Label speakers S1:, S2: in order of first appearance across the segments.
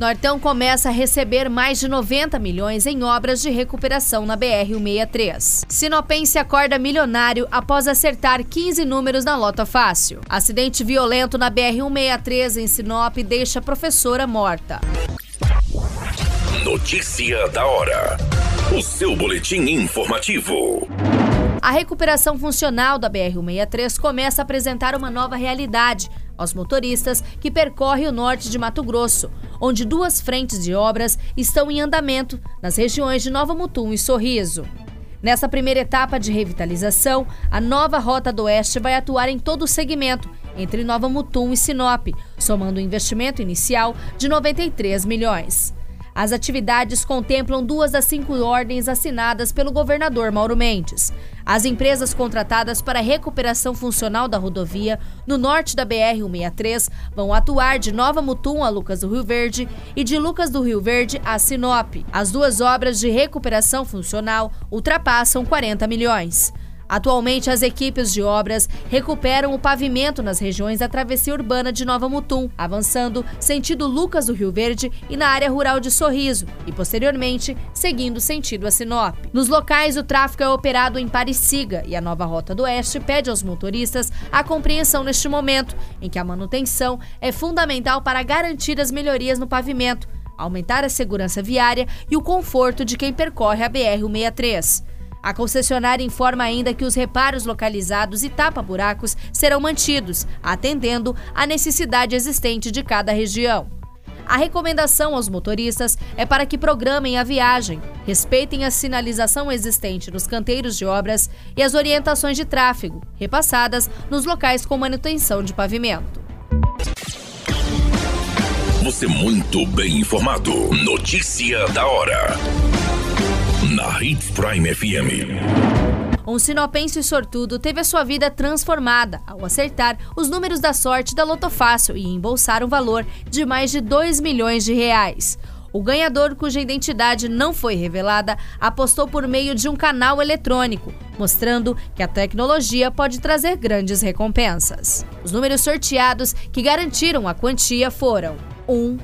S1: Nortão começa a receber mais de 90 milhões em obras de recuperação na BR-163. Sinopense acorda milionário após acertar 15 números na Lota Fácil. Acidente violento na BR-163 em Sinop deixa professora morta.
S2: Notícia da hora. O seu boletim informativo.
S1: A recuperação funcional da BR-163 começa a apresentar uma nova realidade aos motoristas que percorrem o norte de Mato Grosso, onde duas frentes de obras estão em andamento nas regiões de Nova Mutum e Sorriso. Nessa primeira etapa de revitalização, a nova Rota do Oeste vai atuar em todo o segmento, entre Nova Mutum e Sinop, somando um investimento inicial de 93 milhões. As atividades contemplam duas das cinco ordens assinadas pelo governador Mauro Mendes. As empresas contratadas para a recuperação funcional da rodovia no norte da BR-163 vão atuar de Nova Mutum a Lucas do Rio Verde e de Lucas do Rio Verde a Sinop. As duas obras de recuperação funcional ultrapassam 40 milhões. Atualmente, as equipes de obras recuperam o pavimento nas regiões da travessia urbana de Nova Mutum, avançando sentido Lucas do Rio Verde e na área rural de Sorriso, e posteriormente seguindo sentido a Sinop. Nos locais, o tráfego é operado em Pariciga e a nova Rota do Oeste pede aos motoristas a compreensão neste momento, em que a manutenção é fundamental para garantir as melhorias no pavimento, aumentar a segurança viária e o conforto de quem percorre a BR-163. A concessionária informa ainda que os reparos localizados e tapa-buracos serão mantidos, atendendo à necessidade existente de cada região. A recomendação aos motoristas é para que programem a viagem, respeitem a sinalização existente nos canteiros de obras e as orientações de tráfego, repassadas nos locais com manutenção de pavimento.
S2: Você muito bem informado. Notícia da hora na Hits Prime FM.
S1: Um sinopense sortudo teve a sua vida transformada ao acertar os números da sorte da Loto Fácil e embolsar um valor de mais de 2 milhões de reais. O ganhador, cuja identidade não foi revelada, apostou por meio de um canal eletrônico, mostrando que a tecnologia pode trazer grandes recompensas. Os números sorteados que garantiram a quantia foram 1,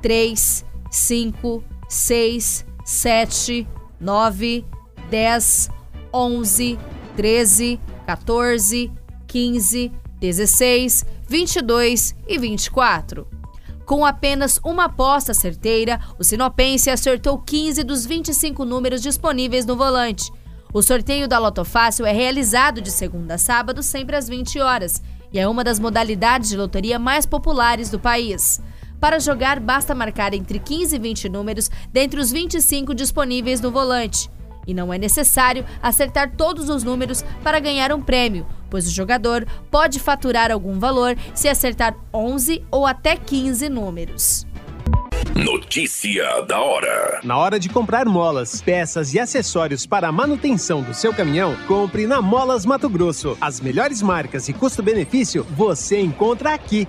S1: 3, 5, 6, 7, 9, 10, 11, 13, 14, 15, 16, 22 e 24. Com apenas uma aposta certeira, o Sinopense acertou 15 dos 25 números disponíveis no volante. O sorteio da Loto Fácil é realizado de segunda a sábado, sempre às 20 horas, e é uma das modalidades de loteria mais populares do país. Para jogar, basta marcar entre 15 e 20 números dentre os 25 disponíveis no volante. E não é necessário acertar todos os números para ganhar um prêmio, pois o jogador pode faturar algum valor se acertar 11 ou até 15 números.
S2: Notícia da hora.
S3: Na hora de comprar molas, peças e acessórios para a manutenção do seu caminhão, compre na Molas Mato Grosso. As melhores marcas e custo-benefício você encontra aqui.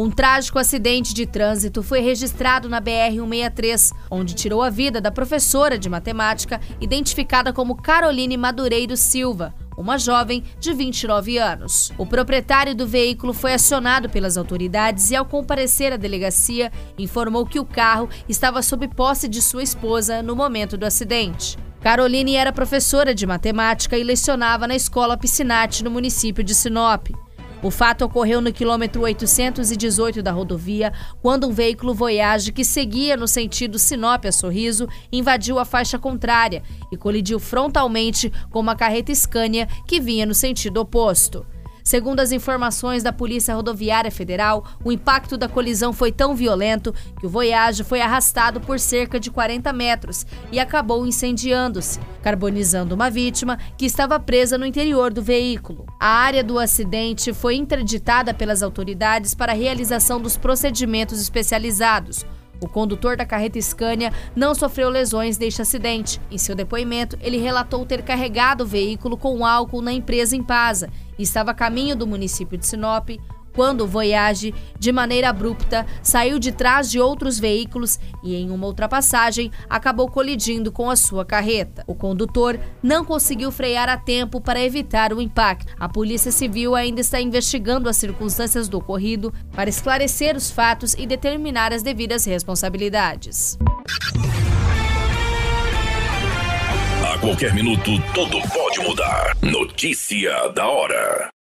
S1: Um trágico acidente de trânsito foi registrado na BR-163, onde tirou a vida da professora de matemática, identificada como Caroline Madureiro Silva, uma jovem de 29 anos. O proprietário do veículo foi acionado pelas autoridades e, ao comparecer à delegacia, informou que o carro estava sob posse de sua esposa no momento do acidente. Caroline era professora de matemática e lecionava na escola Piscinati, no município de Sinop. O fato ocorreu no quilômetro 818 da rodovia, quando um veículo Voyage que seguia no sentido Sinop a Sorriso invadiu a faixa contrária e colidiu frontalmente com uma carreta Scania que vinha no sentido oposto. Segundo as informações da Polícia Rodoviária Federal, o impacto da colisão foi tão violento que o Voyage foi arrastado por cerca de 40 metros e acabou incendiando-se, carbonizando uma vítima que estava presa no interior do veículo. A área do acidente foi interditada pelas autoridades para a realização dos procedimentos especializados. O condutor da carreta Scania não sofreu lesões deste acidente. Em seu depoimento, ele relatou ter carregado o veículo com álcool na empresa Impasa e estava a caminho do município de Sinop quando o Voyage, de maneira abrupta, saiu de trás de outros veículos e, em uma ultrapassagem, acabou colidindo com a sua carreta. O condutor não conseguiu frear a tempo para evitar o impacto. A Polícia Civil ainda está investigando as circunstâncias do ocorrido para esclarecer os fatos e determinar as devidas responsabilidades.
S2: A qualquer minuto, tudo pode mudar. Notícia da hora.